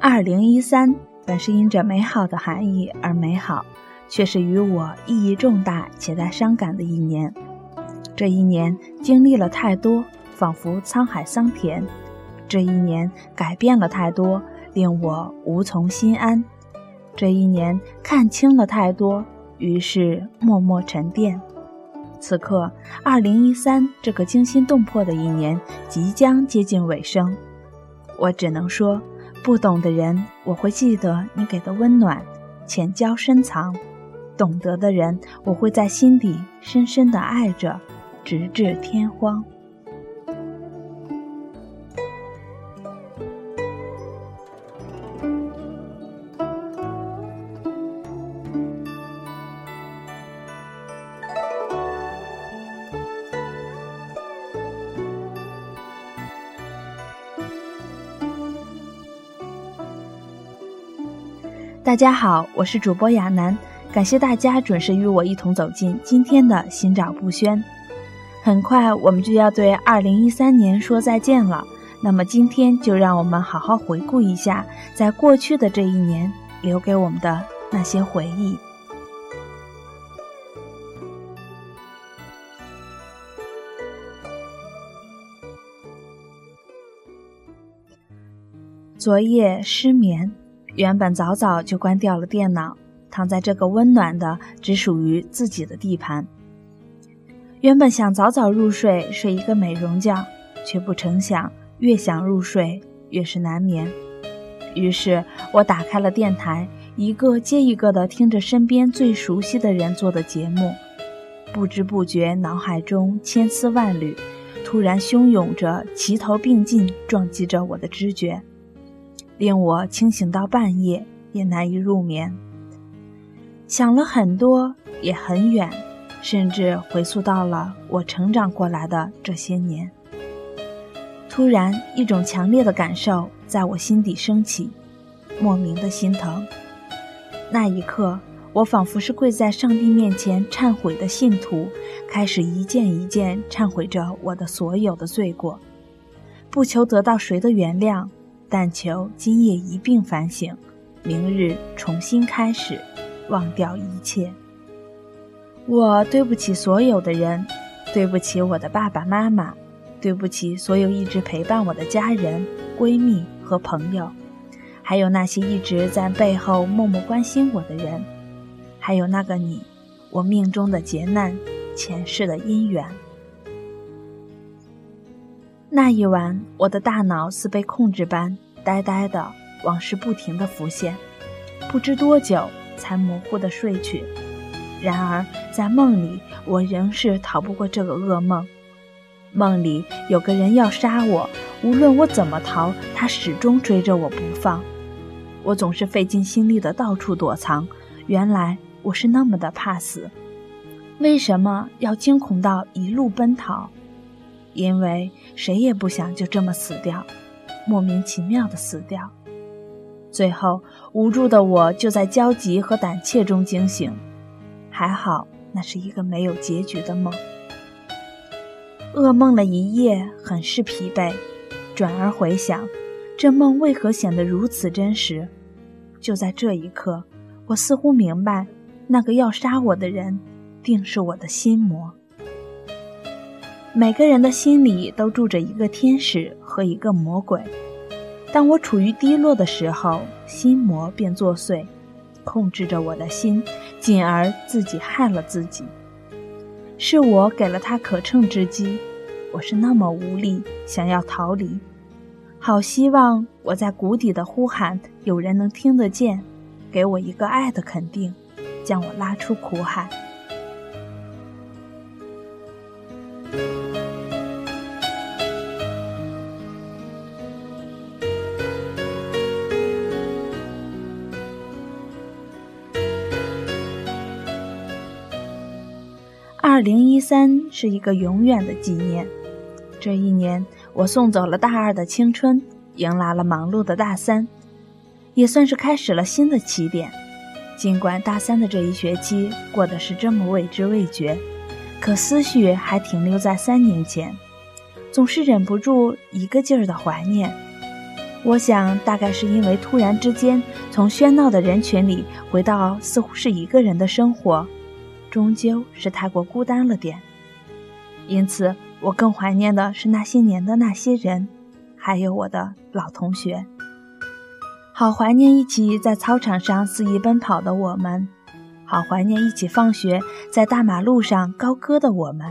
二零一三本是因着美好的含义而美好，却是与我意义重大且带伤感的一年。这一年经历了太多，仿佛沧海桑田；这一年改变了太多，令我无从心安；这一年看清了太多，于是默默沉淀。此刻，二零一三这个惊心动魄的一年即将接近尾声，我只能说。不懂的人，我会记得你给的温暖，浅交深藏；懂得的人，我会在心底深深的爱着，直至天荒。大家好，我是主播亚楠，感谢大家准时与我一同走进今天的心照不宣。很快我们就要对二零一三年说再见了，那么今天就让我们好好回顾一下，在过去的这一年留给我们的那些回忆。昨夜失眠。原本早早就关掉了电脑，躺在这个温暖的、只属于自己的地盘。原本想早早入睡，睡一个美容觉，却不成想越想入睡越是难眠。于是我打开了电台，一个接一个的听着身边最熟悉的人做的节目，不知不觉脑海中千丝万缕，突然汹涌着，齐头并进撞击着我的知觉。令我清醒到半夜也难以入眠，想了很多，也很远，甚至回溯到了我成长过来的这些年。突然，一种强烈的感受在我心底升起，莫名的心疼。那一刻，我仿佛是跪在上帝面前忏悔的信徒，开始一件一件忏悔着我的所有的罪过，不求得到谁的原谅。但求今夜一并反省，明日重新开始，忘掉一切。我对不起所有的人，对不起我的爸爸妈妈，对不起所有一直陪伴我的家人、闺蜜和朋友，还有那些一直在背后默默关心我的人，还有那个你，我命中的劫难，前世的姻缘。那一晚，我的大脑似被控制般呆呆的，往事不停的浮现，不知多久才模糊的睡去。然而在梦里，我仍是逃不过这个噩梦。梦里有个人要杀我，无论我怎么逃，他始终追着我不放。我总是费尽心力的到处躲藏，原来我是那么的怕死。为什么要惊恐到一路奔逃？因为谁也不想就这么死掉，莫名其妙的死掉。最后，无助的我就在焦急和胆怯中惊醒。还好，那是一个没有结局的梦。噩梦了一夜，很是疲惫。转而回想，这梦为何显得如此真实？就在这一刻，我似乎明白，那个要杀我的人，定是我的心魔。每个人的心里都住着一个天使和一个魔鬼。当我处于低落的时候，心魔便作祟，控制着我的心，进而自己害了自己。是我给了他可乘之机，我是那么无力，想要逃离。好希望我在谷底的呼喊有人能听得见，给我一个爱的肯定，将我拉出苦海。二零一三是一个永远的纪念。这一年，我送走了大二的青春，迎来了忙碌的大三，也算是开始了新的起点。尽管大三的这一学期过得是这么未知未觉，可思绪还停留在三年前，总是忍不住一个劲儿的怀念。我想，大概是因为突然之间从喧闹的人群里回到似乎是一个人的生活，终究是太过孤单了点。因此，我更怀念的是那些年的那些人，还有我的老同学。好怀念一起在操场上肆意奔跑的我们，好怀念一起放学在大马路上高歌的我们，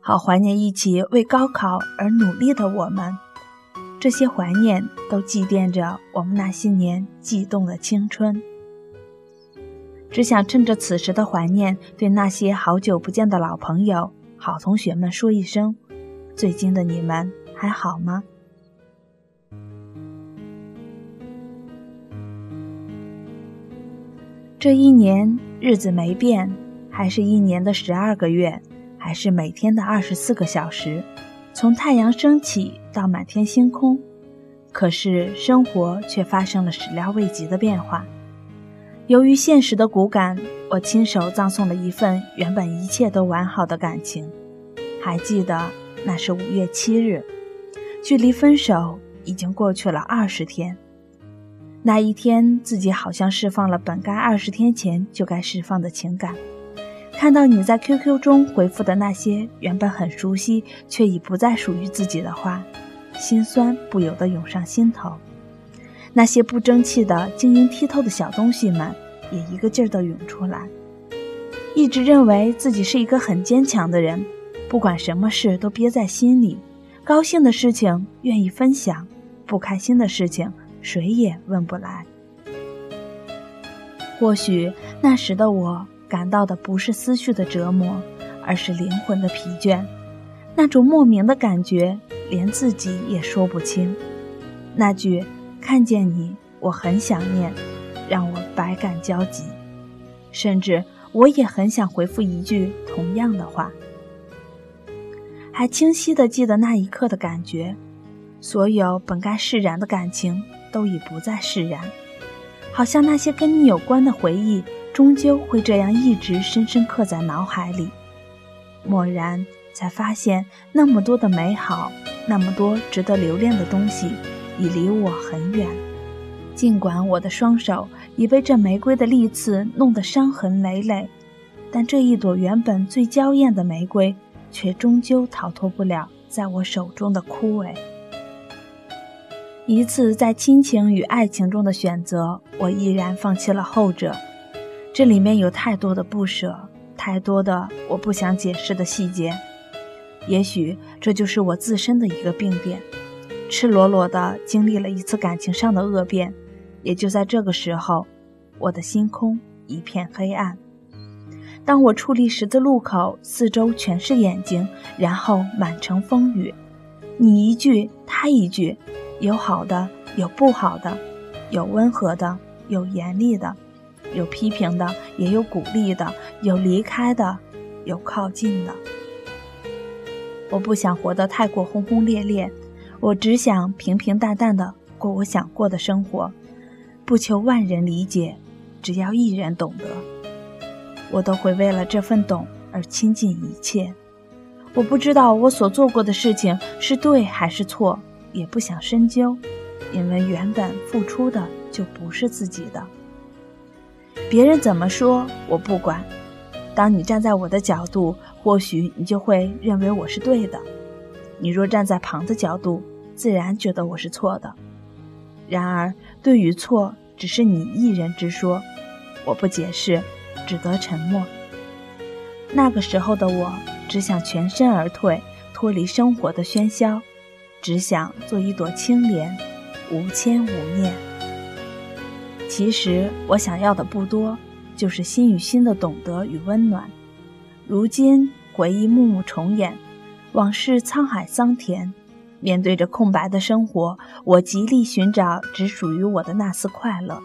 好怀念一起为高考而努力的我们。这些怀念都祭奠着我们那些年悸动的青春，只想趁着此时的怀念，对那些好久不见的老朋友、好同学们说一声：最近的你们还好吗？这一年日子没变，还是一年的十二个月，还是每天的二十四个小时。从太阳升起到满天星空，可是生活却发生了始料未及的变化。由于现实的骨感，我亲手葬送了一份原本一切都完好的感情。还记得那是五月七日，距离分手已经过去了二十天。那一天，自己好像释放了本该二十天前就该释放的情感。看到你在 QQ 中回复的那些原本很熟悉却已不再属于自己的话，心酸不由得涌上心头。那些不争气的、晶莹剔透的小东西们也一个劲儿地涌出来。一直认为自己是一个很坚强的人，不管什么事都憋在心里，高兴的事情愿意分享，不开心的事情谁也问不来。或许那时的我。感到的不是思绪的折磨，而是灵魂的疲倦。那种莫名的感觉，连自己也说不清。那句“看见你，我很想念”，让我百感交集。甚至我也很想回复一句同样的话。还清晰的记得那一刻的感觉，所有本该释然的感情都已不再释然，好像那些跟你有关的回忆。终究会这样一直深深刻在脑海里，蓦然才发现，那么多的美好，那么多值得留恋的东西，已离我很远。尽管我的双手已被这玫瑰的利刺弄得伤痕累累，但这一朵原本最娇艳的玫瑰，却终究逃脱不了在我手中的枯萎。一次在亲情与爱情中的选择，我毅然放弃了后者。这里面有太多的不舍，太多的我不想解释的细节。也许这就是我自身的一个病变，赤裸裸的经历了一次感情上的恶变。也就在这个时候，我的心空一片黑暗。当我矗立十字路口，四周全是眼睛，然后满城风雨，你一句他一句，有好的，有不好的，有温和的，有严厉的。有批评的，也有鼓励的；有离开的，有靠近的。我不想活得太过轰轰烈烈，我只想平平淡淡的过我想过的生活，不求万人理解，只要一人懂得。我都会为了这份懂而倾尽一切。我不知道我所做过的事情是对还是错，也不想深究，因为原本付出的就不是自己的。别人怎么说我不管，当你站在我的角度，或许你就会认为我是对的；你若站在旁的角度，自然觉得我是错的。然而，对与错只是你一人之说，我不解释，只得沉默。那个时候的我，只想全身而退，脱离生活的喧嚣，只想做一朵青莲，无牵无念。其实我想要的不多，就是心与心的懂得与温暖。如今回忆幕幕重演，往事沧海桑田。面对着空白的生活，我极力寻找只属于我的那丝快乐。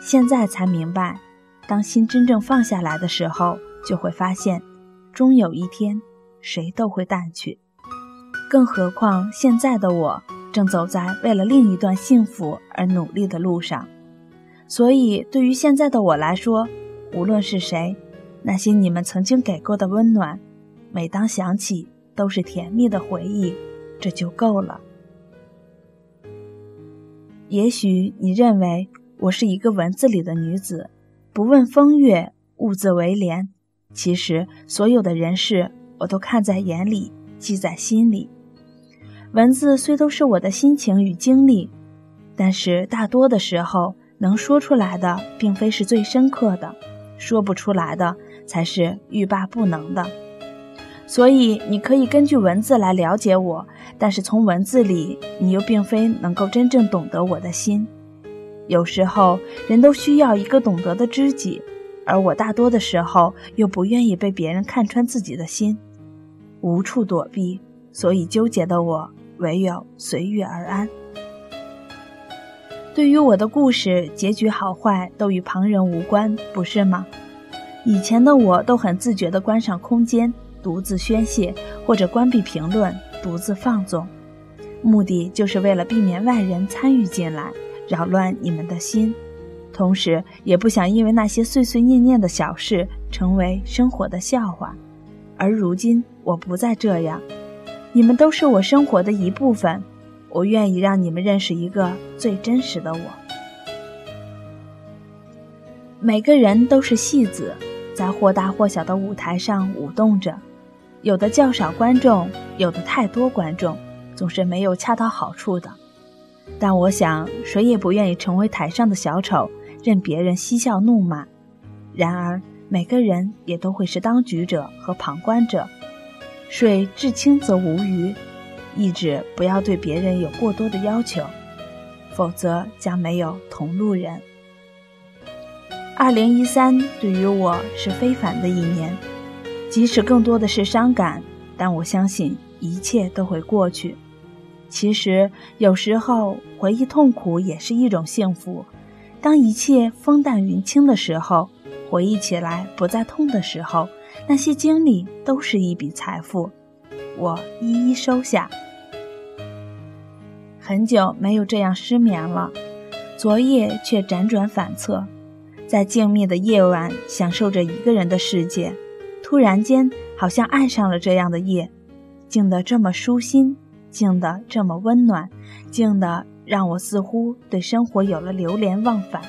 现在才明白，当心真正放下来的时候，就会发现，终有一天，谁都会淡去。更何况现在的我，正走在为了另一段幸福而努力的路上。所以，对于现在的我来说，无论是谁，那些你们曾经给过的温暖，每当想起，都是甜蜜的回忆，这就够了。也许你认为我是一个文字里的女子，不问风月，兀自为廉。其实，所有的人事我都看在眼里，记在心里。文字虽都是我的心情与经历，但是大多的时候，能说出来的并非是最深刻的，说不出来的才是欲罢不能的。所以，你可以根据文字来了解我，但是从文字里，你又并非能够真正懂得我的心。有时候，人都需要一个懂得的知己。而我大多的时候又不愿意被别人看穿自己的心，无处躲避，所以纠结的我唯有随遇而安。对于我的故事结局好坏都与旁人无关，不是吗？以前的我都很自觉地关上空间，独自宣泄，或者关闭评论，独自放纵，目的就是为了避免外人参与进来，扰乱你们的心。同时，也不想因为那些碎碎念念的小事成为生活的笑话。而如今，我不再这样，你们都是我生活的一部分，我愿意让你们认识一个最真实的我。每个人都是戏子，在或大或小的舞台上舞动着，有的较少观众，有的太多观众，总是没有恰到好处的。但我想，谁也不愿意成为台上的小丑。任别人嬉笑怒骂，然而每个人也都会是当局者和旁观者。水至清则无鱼，意指不要对别人有过多的要求，否则将没有同路人。二零一三对于我是非凡的一年，即使更多的是伤感，但我相信一切都会过去。其实有时候回忆痛苦也是一种幸福。当一切风淡云轻的时候，回忆起来不再痛的时候，那些经历都是一笔财富，我一一收下。很久没有这样失眠了，昨夜却辗转反侧，在静谧的夜晚享受着一个人的世界，突然间好像爱上了这样的夜，静得这么舒心，静得这么温暖，静得。让我似乎对生活有了流连忘返，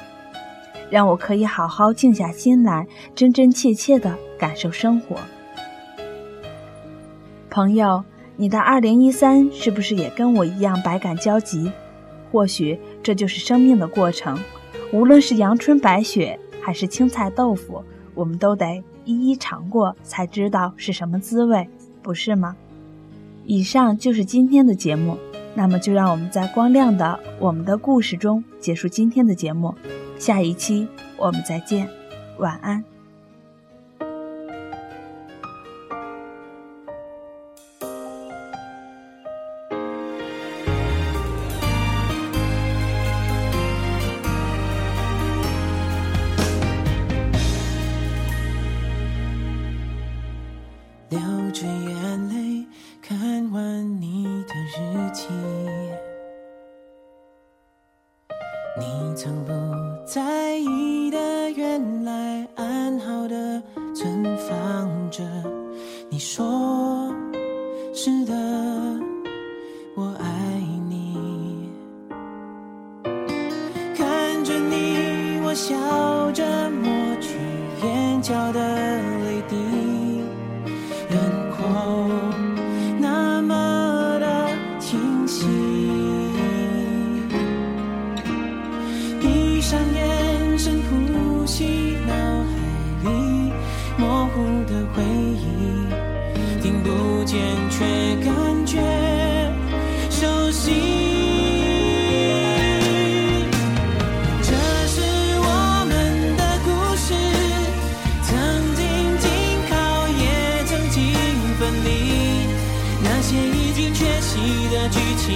让我可以好好静下心来，真真切切地感受生活。朋友，你的二零一三是不是也跟我一样百感交集？或许这就是生命的过程。无论是阳春白雪，还是青菜豆腐，我们都得一一尝过，才知道是什么滋味，不是吗？以上就是今天的节目。那么，就让我们在光亮的我们的故事中结束今天的节目。下一期我们再见，晚安。流着眼泪看完你的日记，你曾不在意的，原来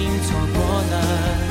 经错过了。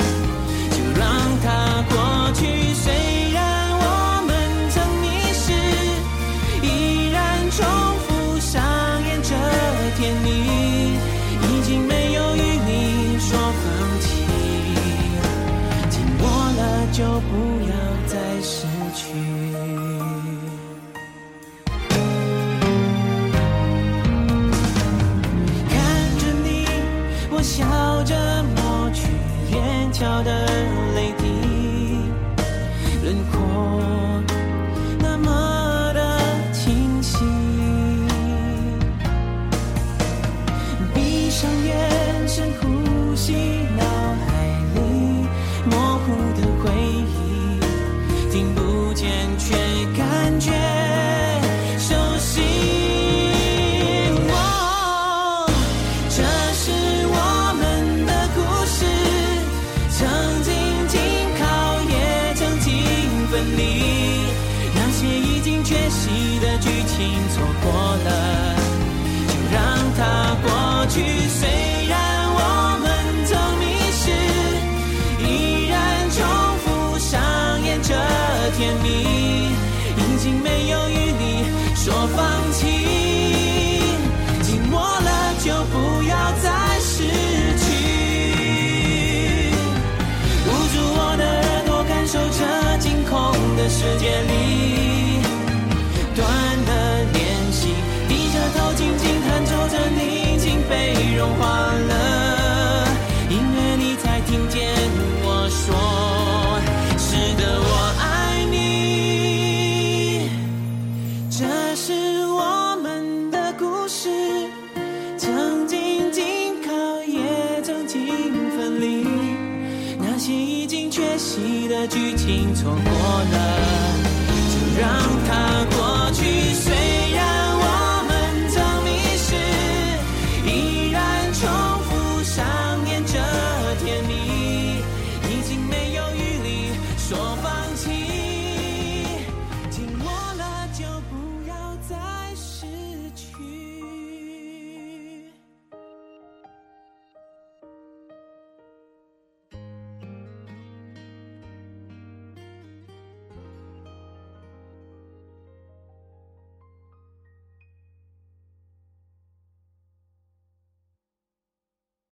些已经缺席的剧情错过了，就让它过去，随。Yeah.